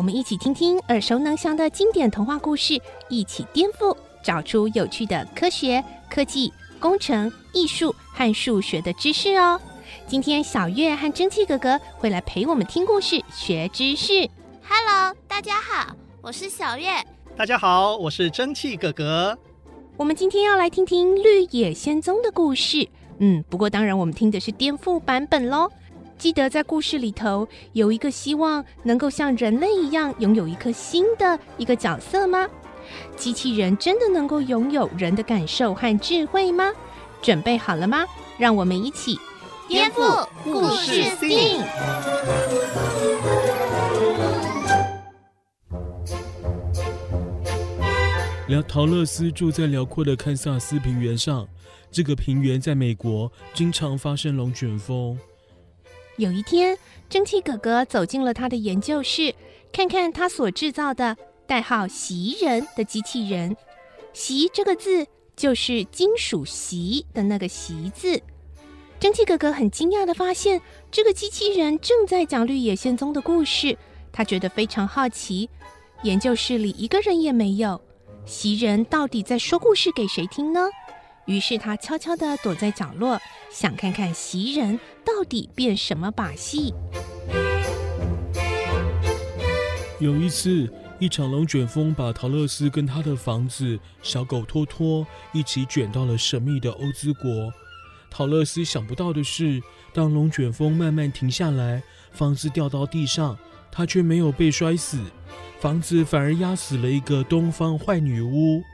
我们一起听听耳熟能详的经典童话故事，一起颠覆，找出有趣的科学、科技、工程、艺术和数学的知识哦。今天小月和蒸汽哥哥会来陪我们听故事、学知识。Hello，大家好，我是小月。大家好，我是蒸汽哥哥。我们今天要来听听《绿野仙踪》的故事。嗯，不过当然我们听的是颠覆版本喽。记得在故事里头有一个希望能够像人类一样拥有一颗心的一个角色吗？机器人真的能够拥有人的感受和智慧吗？准备好了吗？让我们一起颠覆故事 STEAM。辽陶乐斯住在辽阔的堪萨斯平原上，这个平原在美国经常发生龙卷风。有一天，蒸汽哥哥走进了他的研究室，看看他所制造的代号“袭人”的机器人。“袭”这个字就是金属“袭”的那个“袭”字。蒸汽哥哥很惊讶地发现，这个机器人正在讲《绿野仙踪》的故事。他觉得非常好奇，研究室里一个人也没有，袭人到底在说故事给谁听呢？于是他悄悄地躲在角落，想看看袭人到底变什么把戏。有一次，一场龙卷风把桃乐丝跟他的房子小狗托托一起卷到了神秘的欧兹国。桃乐丝想不到的是，当龙卷风慢慢停下来，房子掉到地上，他却没有被摔死，房子反而压死了一个东方坏女巫。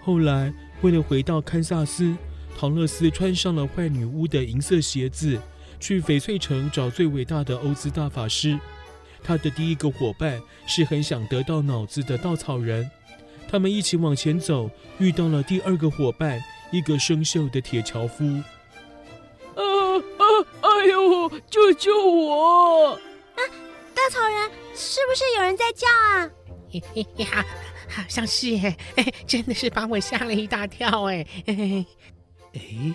后来。为了回到堪萨斯，唐乐斯穿上了坏女巫的银色鞋子，去翡翠城找最伟大的欧兹大法师。他的第一个伙伴是很想得到脑子的稻草人。他们一起往前走，遇到了第二个伙伴，一个生锈的铁樵夫。啊啊！哎呦，救救我！啊，稻草人，是不是有人在叫啊？嘿嘿呀。好像是哎，真的是把我吓了一大跳哎！哎，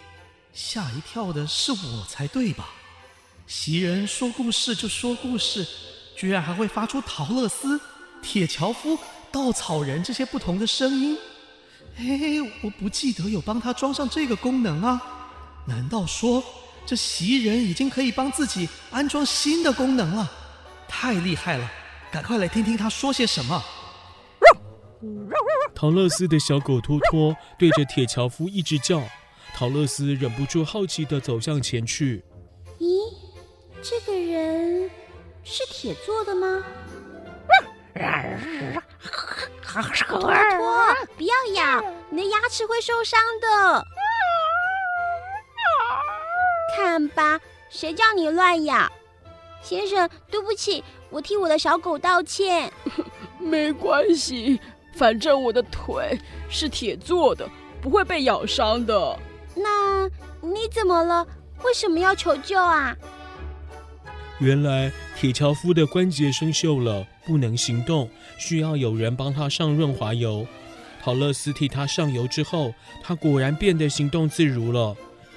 吓一跳的是我才对吧？袭人说故事就说故事，居然还会发出桃乐丝、铁樵夫、稻草人这些不同的声音。哎，我不记得有帮他装上这个功能啊？难道说这袭人已经可以帮自己安装新的功能了？太厉害了！赶快来听听他说些什么。桃乐斯的小狗托托对着铁樵夫一直叫，陶乐斯忍不住好奇地走向前去。咦，这个人是铁做的吗？托托，不要咬，你的牙齿会受伤的。看吧，谁叫你乱咬？先生，对不起，我替我的小狗道歉。没关系。反正我的腿是铁做的，不会被咬伤的。那你怎么了？为什么要求救啊？原来铁樵夫的关节生锈了，不能行动，需要有人帮他上润滑油。陶乐斯替他上油之后，他果然变得行动自如了。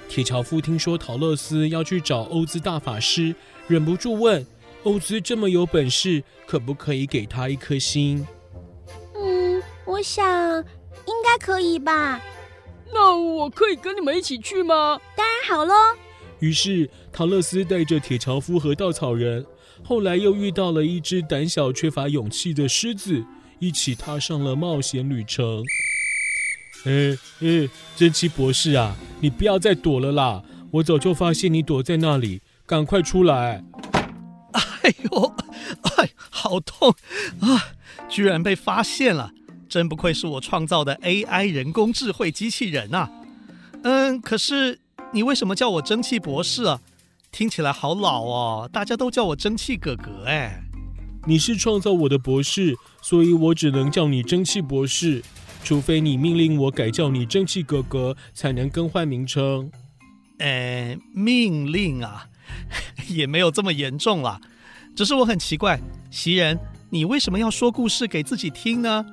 铁樵夫听说陶乐斯要去找欧兹大法师，忍不住问：欧兹这么有本事，可不可以给他一颗心？我想应该可以吧。那我可以跟你们一起去吗？当然好喽。于是陶乐斯带着铁樵夫和稻草人，后来又遇到了一只胆小缺乏勇气的狮子，一起踏上了冒险旅程。哎哎，珍奇博士啊，你不要再躲了啦！我早就发现你躲在那里，赶快出来！哎呦，哎，好痛啊！居然被发现了。真不愧是我创造的 AI 人工智慧机器人啊！嗯，可是你为什么叫我蒸汽博士啊？听起来好老哦，大家都叫我蒸汽哥哥哎。你是创造我的博士，所以我只能叫你蒸汽博士。除非你命令我改叫你蒸汽哥哥，才能更换名称。呃，命令啊，也没有这么严重啦。只是我很奇怪，袭人，你为什么要说故事给自己听呢？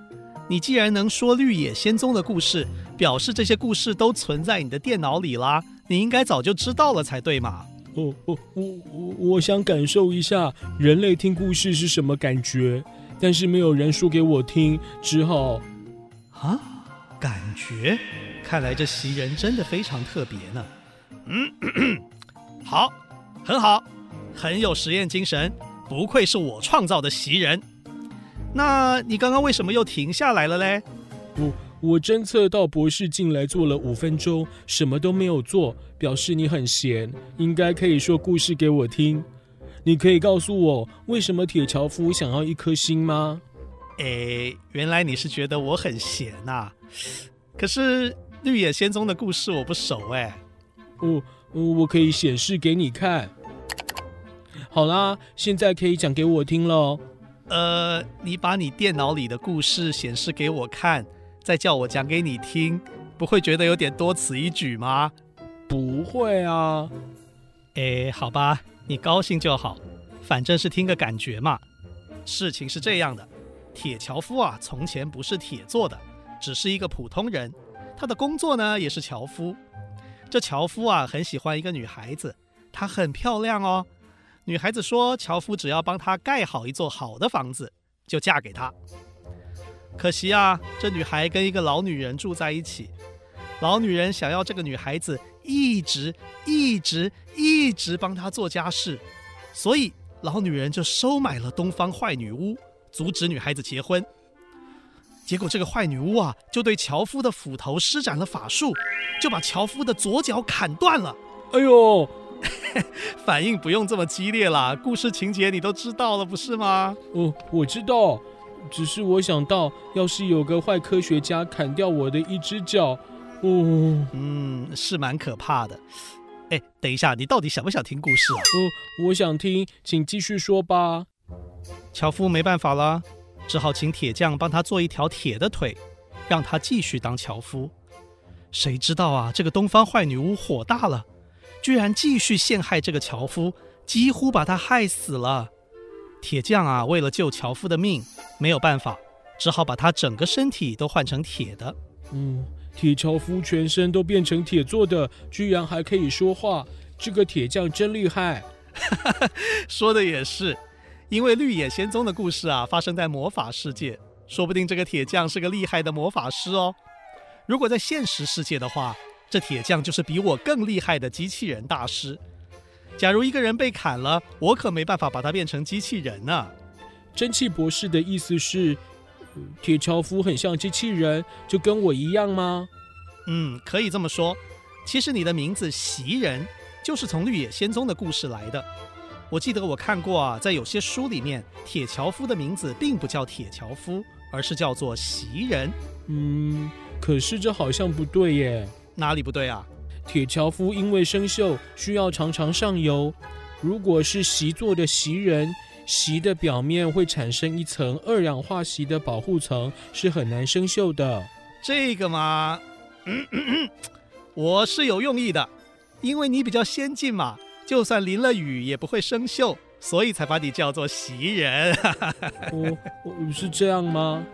你既然能说绿野仙踪的故事，表示这些故事都存在你的电脑里啦，你应该早就知道了才对嘛。哦哦，我我我想感受一下人类听故事是什么感觉，但是没有人说给我听，只好啊，感觉，看来这袭人真的非常特别呢。嗯，咳咳，好，很好，很有实验精神，不愧是我创造的袭人。那你刚刚为什么又停下来了嘞？我我侦测到博士进来做了五分钟，什么都没有做，表示你很闲，应该可以说故事给我听。你可以告诉我为什么铁樵夫想要一颗心吗？诶，原来你是觉得我很闲呐？可是绿野仙踪的故事我不熟诶。我，我可以显示给你看。好啦，现在可以讲给我听喽。呃，你把你电脑里的故事显示给我看，再叫我讲给你听，不会觉得有点多此一举吗？不会啊。诶，好吧，你高兴就好，反正是听个感觉嘛。事情是这样的，铁樵夫啊，从前不是铁做的，只是一个普通人，他的工作呢也是樵夫。这樵夫啊，很喜欢一个女孩子，她很漂亮哦。女孩子说，樵夫只要帮她盖好一座好的房子，就嫁给他。可惜啊，这女孩跟一个老女人住在一起，老女人想要这个女孩子一直一直一直帮她做家事，所以老女人就收买了东方坏女巫，阻止女孩子结婚。结果这个坏女巫啊，就对樵夫的斧头施展了法术，就把樵夫的左脚砍断了。哎呦，反应不用这么激烈啦，故事情节你都知道了，不是吗？哦，我知道，只是我想到，要是有个坏科学家砍掉我的一只脚，哦，嗯，是蛮可怕的。哎，等一下，你到底想不想听故事啊？哦，我想听，请继续说吧。樵夫没办法了。只好请铁匠帮他做一条铁的腿，让他继续当樵夫。谁知道啊，这个东方坏女巫火大了，居然继续陷害这个樵夫，几乎把他害死了。铁匠啊，为了救樵夫的命，没有办法，只好把他整个身体都换成铁的。嗯，铁樵夫全身都变成铁做的，居然还可以说话，这个铁匠真厉害。说的也是。因为绿野仙踪的故事啊，发生在魔法世界，说不定这个铁匠是个厉害的魔法师哦。如果在现实世界的话，这铁匠就是比我更厉害的机器人大师。假如一个人被砍了，我可没办法把他变成机器人呢。蒸汽博士的意思是，铁樵夫很像机器人，就跟我一样吗？嗯，可以这么说。其实你的名字袭人，就是从绿野仙踪的故事来的。我记得我看过啊，在有些书里面，铁樵夫的名字并不叫铁樵夫，而是叫做袭人。嗯，可是这好像不对耶。哪里不对啊？铁樵夫因为生锈，需要常常上油。如果是锡做的袭人，锡的表面会产生一层二氧化锡的保护层，是很难生锈的。这个嘛，嗯嗯嗯，我是有用意的，因为你比较先进嘛。就算淋了雨也不会生锈，所以才把你叫做袭人。哦，是这样吗？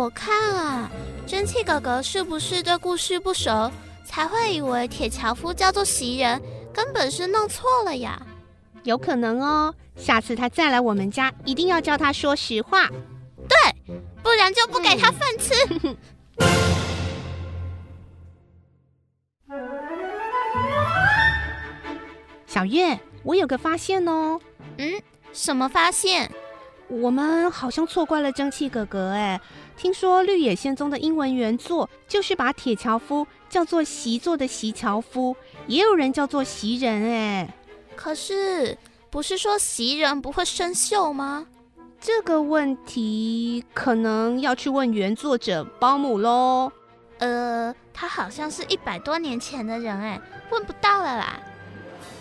我看啊，蒸汽哥哥是不是对故事不熟，才会以为铁樵夫叫做袭人，根本是弄错了呀？有可能哦，下次他再来我们家，一定要叫他说实话。对，不然就不给他饭吃。嗯小月，我有个发现哦。嗯，什么发现？我们好像错怪了蒸汽哥哥哎。听说《绿野仙踪》的英文原作就是把铁樵夫叫做席座的席樵夫，也有人叫做袭人哎。可是不是说袭人不会生锈吗？这个问题可能要去问原作者包姆喽。呃，他好像是一百多年前的人哎，问不到了啦。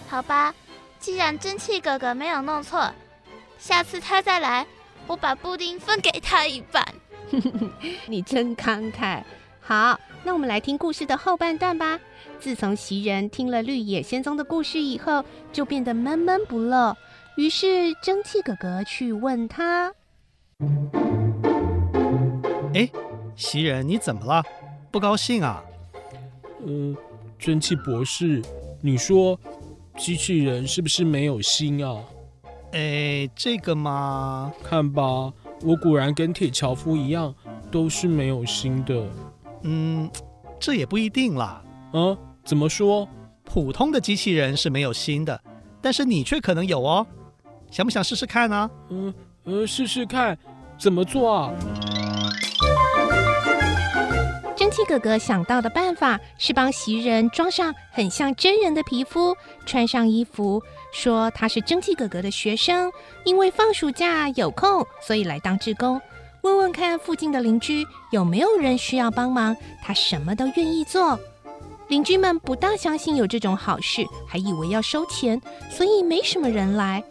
好吧，既然蒸汽哥哥没有弄错，下次他再来，我把布丁分给他一半。你真慷慨。好，那我们来听故事的后半段吧。自从袭人听了绿野仙踪的故事以后，就变得闷闷不乐。于是蒸汽哥哥去问他：“哎，袭人，你怎么了？不高兴啊？”“嗯、呃，蒸汽博士，你说机器人是不是没有心啊？”“哎，这个嘛，看吧，我果然跟铁樵夫一样，都是没有心的。”“嗯，这也不一定啦。”“啊？怎么说？普通的机器人是没有心的，但是你却可能有哦。”想不想试试看呢？啊？嗯呃，试试看，怎么做啊？蒸汽哥哥想到的办法是帮袭人装上很像真人的皮肤，穿上衣服，说他是蒸汽哥哥的学生，因为放暑假有空，所以来当志工，问问看附近的邻居有没有人需要帮忙，他什么都愿意做。邻居们不大相信有这种好事，还以为要收钱，所以没什么人来。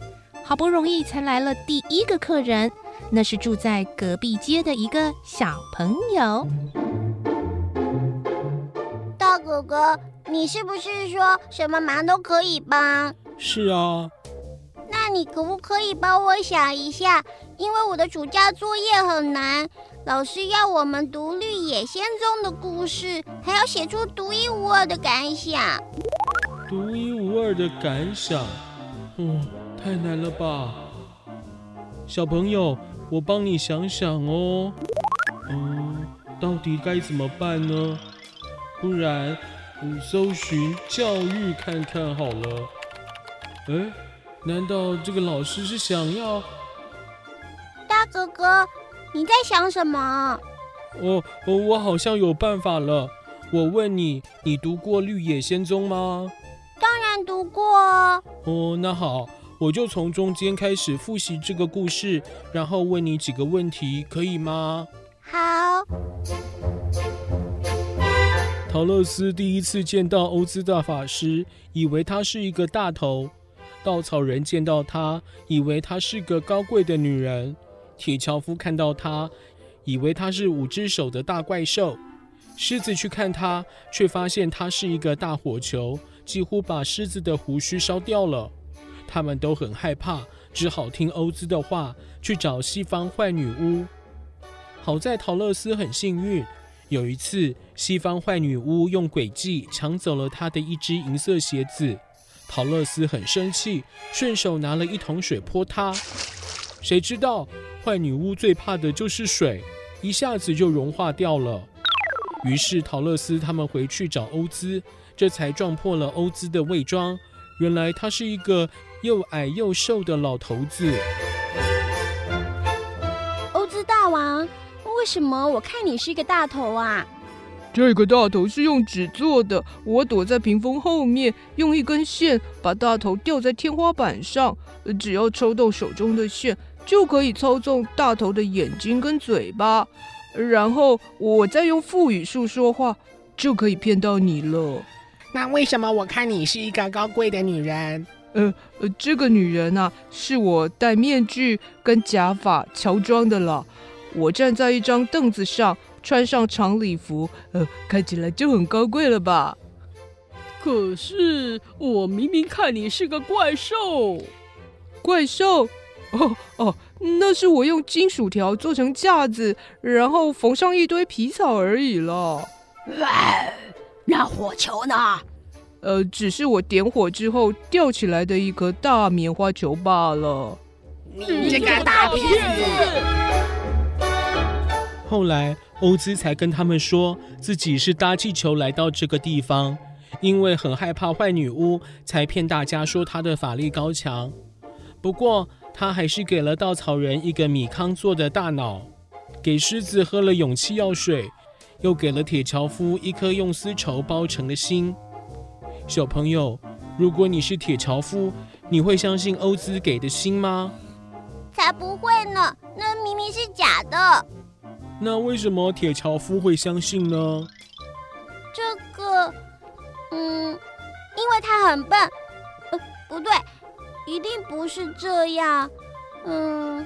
好不容易才来了第一个客人，那是住在隔壁街的一个小朋友。大哥哥，你是不是说什么忙都可以帮？是啊。那你可不可以帮我想一下？因为我的暑假作业很难，老师要我们读《绿野仙踪》的故事，还要写出独一无二的感想。独一无二的感想，嗯。太难了吧，小朋友，我帮你想想哦。嗯，到底该怎么办呢？不然，你，搜寻教育看看好了。哎，难道这个老师是想要？大哥哥，你在想什么？哦，哦，我好像有办法了。我问你，你读过《绿野仙踪》吗？当然读过。哦，那好。我就从中间开始复习这个故事，然后问你几个问题，可以吗？好。陶乐斯第一次见到欧兹大法师，以为他是一个大头；稻草人见到他，以为他是个高贵的女人；铁樵夫看到他，以为他是五只手的大怪兽；狮子去看他，却发现他是一个大火球，几乎把狮子的胡须烧掉了。他们都很害怕，只好听欧兹的话，去找西方坏女巫。好在陶乐斯很幸运，有一次西方坏女巫用诡计抢走了他的一只银色鞋子，桃乐丝很生气，顺手拿了一桶水泼他。谁知道坏女巫最怕的就是水，一下子就融化掉了。于是桃乐丝他们回去找欧兹，这才撞破了欧兹的伪装。原来他是一个。又矮又瘦的老头子，为什么我看你是一个大头啊？这个大头是用纸做的，我躲在屏风后面，用一根线把大头吊在天花板上，只要抽动手中的线，就可以操纵大头的眼睛跟嘴巴，然后我再用腹语术说话，就可以骗到你了。那为什么我看你是一个高贵的女人？呃呃，这个女人啊，是我戴面具跟假发乔装的了。我站在一张凳子上，穿上长礼服，呃，看起来就很高贵了吧？可是我明明看你是个怪兽。怪兽？哦哦，那是我用金属条做成架子，然后缝上一堆皮草而已了。喂，那火球呢？呃，只是我点火之后吊起来的一颗大棉花球罢了。你这个大骗子！后来欧兹才跟他们说自己是搭气球来到这个地方，因为很害怕坏女巫，才骗大家说他的法力高强。不过他还是给了稻草人一个米糠做的大脑，给狮子喝了勇气药水，又给了铁樵夫一颗用丝绸包成的心。小朋友，如果你是铁樵夫，你会相信欧兹给的心吗？才不会呢，那明明是假的。那为什么铁樵夫会相信呢？这个，嗯，因为他很笨。呃，不对，一定不是这样。嗯，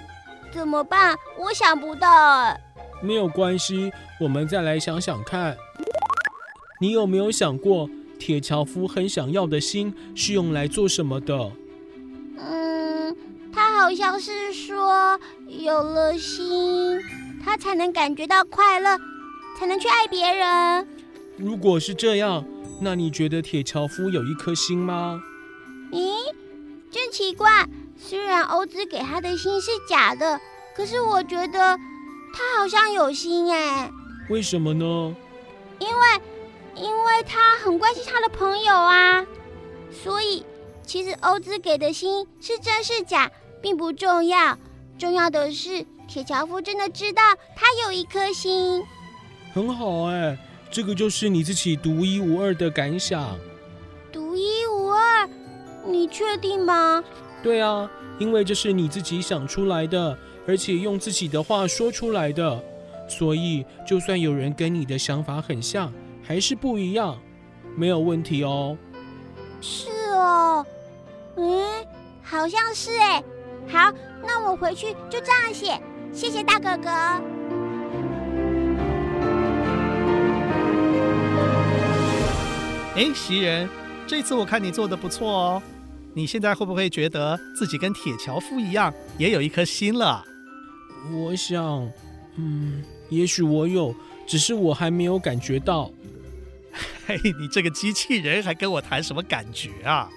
怎么办？我想不到哎。没有关系，我们再来想想看。你有没有想过，铁樵夫很想要的心是用来做什么的？嗯，他好像是说，有了心，他才能感觉到快乐，才能去爱别人。如果是这样，那你觉得铁樵夫有一颗心吗？咦，真奇怪！虽然欧兹给他的心是假的，可是我觉得他好像有心哎。为什么呢？因为，因为他很关心他的朋友啊。所以，其实欧兹给的心是真是假并不重要，重要的是铁樵夫真的知道他有一颗心。很好哎，这个就是你自己独一无二的感想。独一无二。你确定吗？对啊，因为这是你自己想出来的，而且用自己的话说出来的，所以就算有人跟你的想法很像，还是不一样，没有问题哦。是哦，嗯，好像是哎。好，那我回去就这样写。谢谢大哥哥。哎，袭人，这次我看你做的不错哦。你现在会不会觉得自己跟铁樵夫一样，也有一颗心了？我想，嗯，也许我有，只是我还没有感觉到。嘿，你这个机器人还跟我谈什么感觉啊？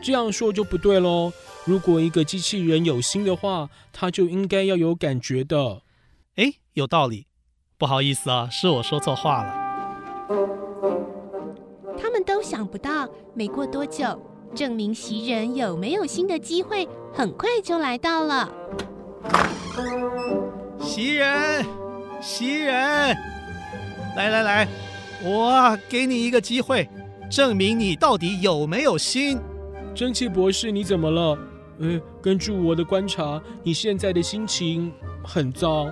这样说就不对喽。如果一个机器人有心的话，它就应该要有感觉的。哎，有道理。不好意思啊，是我说错话了。他们都想不到，没过多久。证明袭人有没有心的机会很快就来到了。袭人，袭人，来来来，我给你一个机会，证明你到底有没有心。蒸汽博士，你怎么了？呃，根据我的观察，你现在的心情很糟。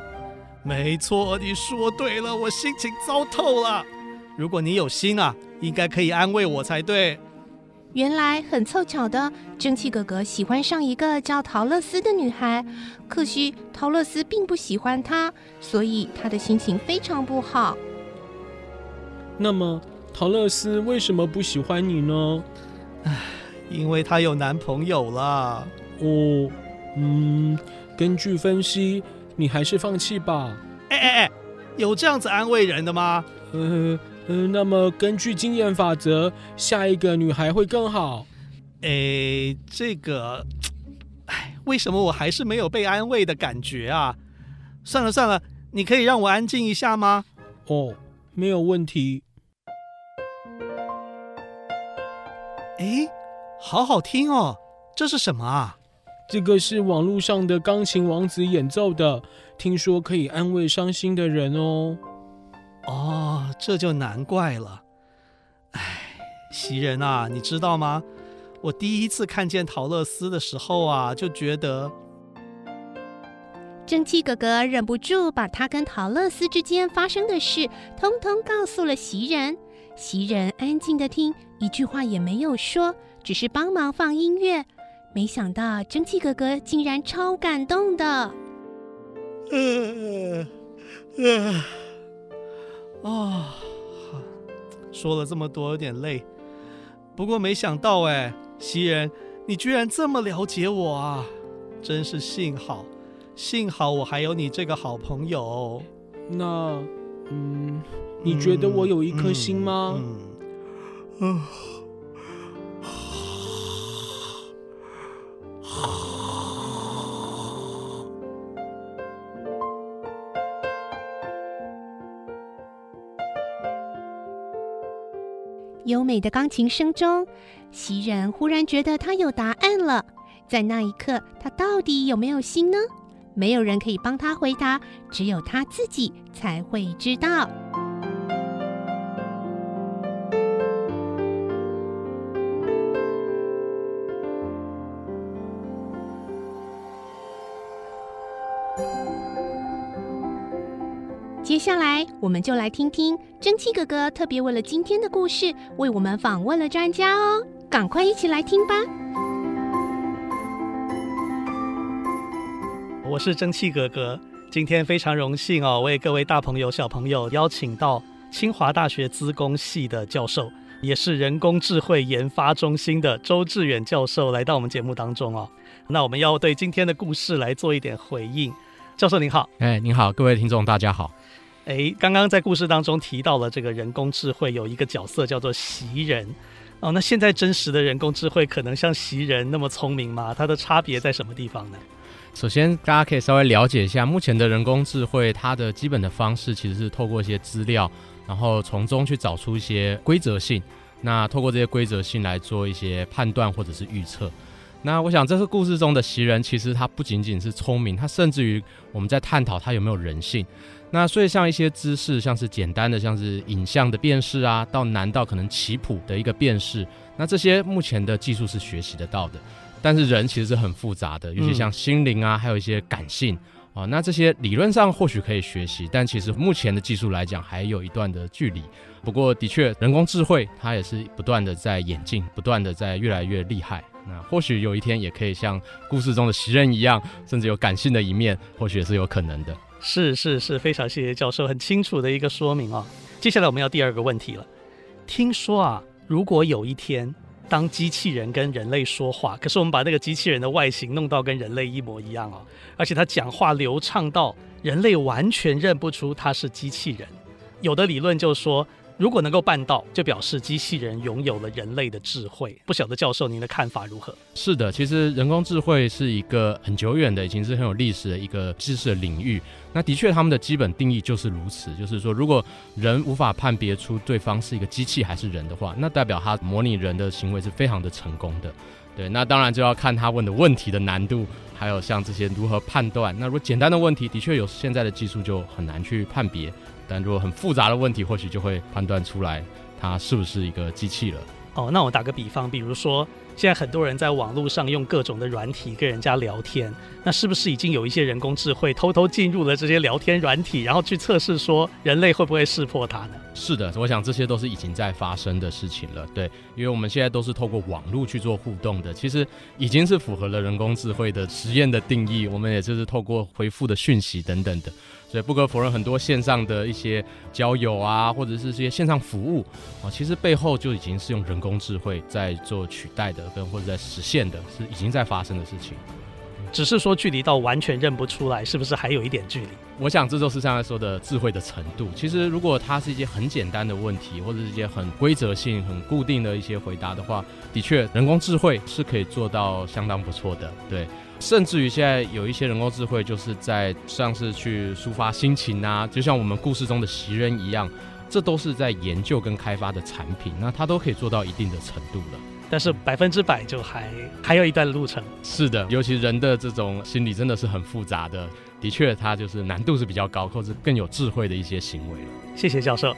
没错，你说对了，我心情糟透了。如果你有心啊，应该可以安慰我才对。原来很凑巧的，蒸汽哥哥喜欢上一个叫陶乐斯的女孩，可惜陶乐斯并不喜欢他，所以他的心情非常不好。那么陶乐斯为什么不喜欢你呢？唉，因为她有男朋友了。哦，嗯，根据分析，你还是放弃吧。哎哎哎，有这样子安慰人的吗？嗯。嗯，那么根据经验法则，下一个女孩会更好。哎，这个，哎，为什么我还是没有被安慰的感觉啊？算了算了，你可以让我安静一下吗？哦，没有问题。诶，好好听哦，这是什么啊？这个是网络上的钢琴王子演奏的，听说可以安慰伤心的人哦。哦，这就难怪了。哎，袭人啊，你知道吗？我第一次看见陶乐斯的时候啊，就觉得……蒸汽哥哥忍不住把他跟陶乐斯之间发生的事，通通告诉了袭人。袭人安静的听，一句话也没有说，只是帮忙放音乐。没想到蒸汽哥哥竟然超感动的。呃呃。啊，说了这么多，有点累。不过没想到，哎，袭人，你居然这么了解我啊！真是幸好，幸好我还有你这个好朋友。那，嗯，你觉得我有一颗心吗？嗯。嗯。嗯美的钢琴声中，袭人忽然觉得他有答案了。在那一刻，他到底有没有心呢？没有人可以帮他回答，只有他自己才会知道。下来，我们就来听听蒸汽哥哥特别为了今天的故事，为我们访问了专家哦。赶快一起来听吧！我是蒸汽哥哥。今天非常荣幸哦，为各位大朋友小朋友邀请到清华大学资工系的教授，也是人工智慧研发中心的周志远教授来到我们节目当中哦。那我们要对今天的故事来做一点回应。教授您好，哎，您好，各位听众大家好。哎，刚刚在故事当中提到了这个人工智慧有一个角色叫做袭人哦，那现在真实的人工智慧可能像袭人那么聪明吗？它的差别在什么地方呢？首先，大家可以稍微了解一下，目前的人工智慧它的基本的方式其实是透过一些资料，然后从中去找出一些规则性，那透过这些规则性来做一些判断或者是预测。那我想，这个故事中的袭人其实他不仅仅是聪明，他甚至于我们在探讨他有没有人性。那所以像一些知识，像是简单的，像是影像的辨识啊，到难到可能棋谱的一个辨识，那这些目前的技术是学习得到的。但是人其实是很复杂的，尤其像心灵啊，还有一些感性啊，那这些理论上或许可以学习，但其实目前的技术来讲还有一段的距离。不过的确，人工智慧它也是不断的在演进，不断的在越来越厉害。那或许有一天也可以像故事中的袭人一样，甚至有感性的一面，或许也是有可能的。是是是，非常谢谢教授很清楚的一个说明哦。接下来我们要第二个问题了。听说啊，如果有一天当机器人跟人类说话，可是我们把那个机器人的外形弄到跟人类一模一样哦，而且他讲话流畅到人类完全认不出它是机器人，有的理论就说。如果能够办到，就表示机器人拥有了人类的智慧。不晓得教授您的看法如何？是的，其实人工智慧是一个很久远的，已经是很有历史的一个知识领域。那的确，他们的基本定义就是如此，就是说，如果人无法判别出对方是一个机器还是人的话，那代表他模拟人的行为是非常的成功的。对，那当然就要看他问的问题的难度，还有像这些如何判断。那如果简单的问题，的确有现在的技术就很难去判别。但如果很复杂的问题，或许就会判断出来它是不是一个机器了。哦，那我打个比方，比如说现在很多人在网络上用各种的软体跟人家聊天，那是不是已经有一些人工智慧偷偷进入了这些聊天软体，然后去测试说人类会不会识破它呢？是的，我想这些都是已经在发生的事情了。对，因为我们现在都是透过网络去做互动的，其实已经是符合了人工智慧的实验的定义。我们也就是透过回复的讯息等等的。所以不可否认，很多线上的一些交友啊，或者是这些线上服务啊，其实背后就已经是用人工智慧在做取代的，跟或者在实现的，是已经在发生的事情。只是说距离到完全认不出来，是不是还有一点距离？我想这就是刚才说的智慧的程度。其实如果它是一些很简单的问题，或者是一些很规则性、很固定的一些回答的话，的确人工智慧是可以做到相当不错的。对。甚至于现在有一些人工智慧，就是在像是去抒发心情啊，就像我们故事中的袭人一样，这都是在研究跟开发的产品，那它都可以做到一定的程度了。但是百分之百就还还有一段路程。是的，尤其人的这种心理真的是很复杂的，的确它就是难度是比较高，或者更有智慧的一些行为了。谢谢教授。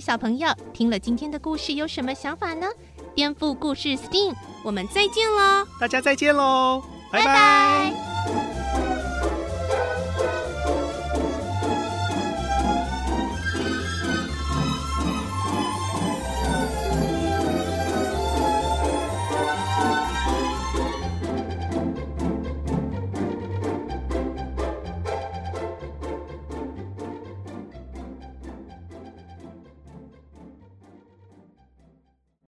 小朋友听了今天的故事有什么想法呢？颠覆故事 STEAM，我们再见喽！大家再见喽！拜拜。拜拜。